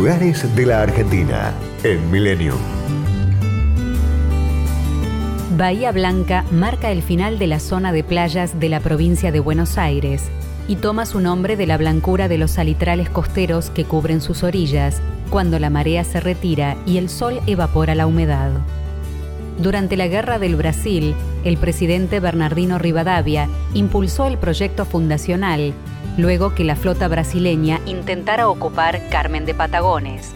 Lugares de la Argentina en Milenio. Bahía Blanca marca el final de la zona de playas de la provincia de Buenos Aires y toma su nombre de la blancura de los salitrales costeros que cubren sus orillas cuando la marea se retira y el sol evapora la humedad. Durante la Guerra del Brasil, el presidente Bernardino Rivadavia impulsó el proyecto fundacional luego que la flota brasileña intentara ocupar Carmen de Patagones.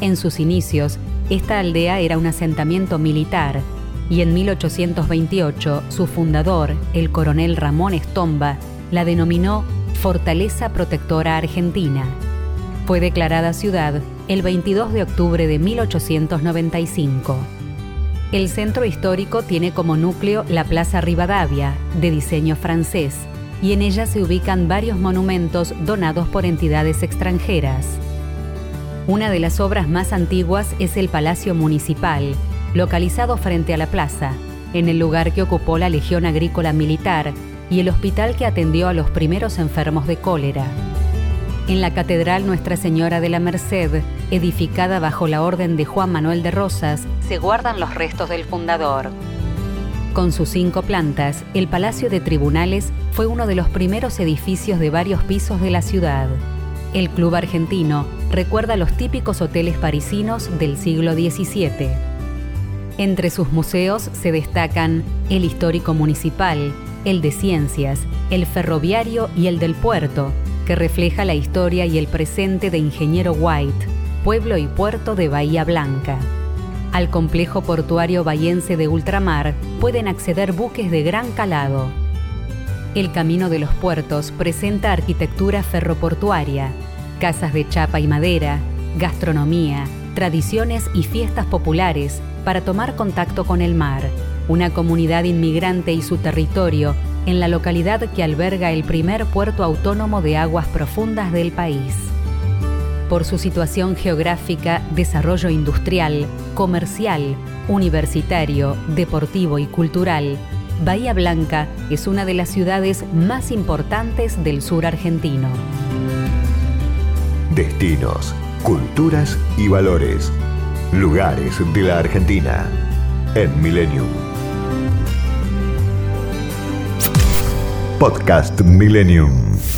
En sus inicios, esta aldea era un asentamiento militar y en 1828 su fundador, el coronel Ramón Estomba, la denominó Fortaleza Protectora Argentina. Fue declarada ciudad el 22 de octubre de 1895. El centro histórico tiene como núcleo la Plaza Rivadavia, de diseño francés, y en ella se ubican varios monumentos donados por entidades extranjeras. Una de las obras más antiguas es el Palacio Municipal, localizado frente a la plaza, en el lugar que ocupó la Legión Agrícola Militar y el hospital que atendió a los primeros enfermos de cólera. En la Catedral Nuestra Señora de la Merced, edificada bajo la orden de Juan Manuel de Rosas, se guardan los restos del fundador. Con sus cinco plantas, el Palacio de Tribunales fue uno de los primeros edificios de varios pisos de la ciudad. El Club Argentino recuerda los típicos hoteles parisinos del siglo XVII. Entre sus museos se destacan el histórico municipal, el de ciencias, el ferroviario y el del puerto, que refleja la historia y el presente de Ingeniero White, pueblo y puerto de Bahía Blanca. Al complejo portuario bahiense de ultramar pueden acceder buques de gran calado. El Camino de los Puertos presenta arquitectura ferroportuaria, casas de chapa y madera, gastronomía, tradiciones y fiestas populares para tomar contacto con el mar, una comunidad inmigrante y su territorio en la localidad que alberga el primer puerto autónomo de aguas profundas del país. Por su situación geográfica, desarrollo industrial, comercial, universitario, deportivo y cultural, Bahía Blanca es una de las ciudades más importantes del sur argentino. Destinos, culturas y valores. Lugares de la Argentina en Millennium. Podcast Millennium.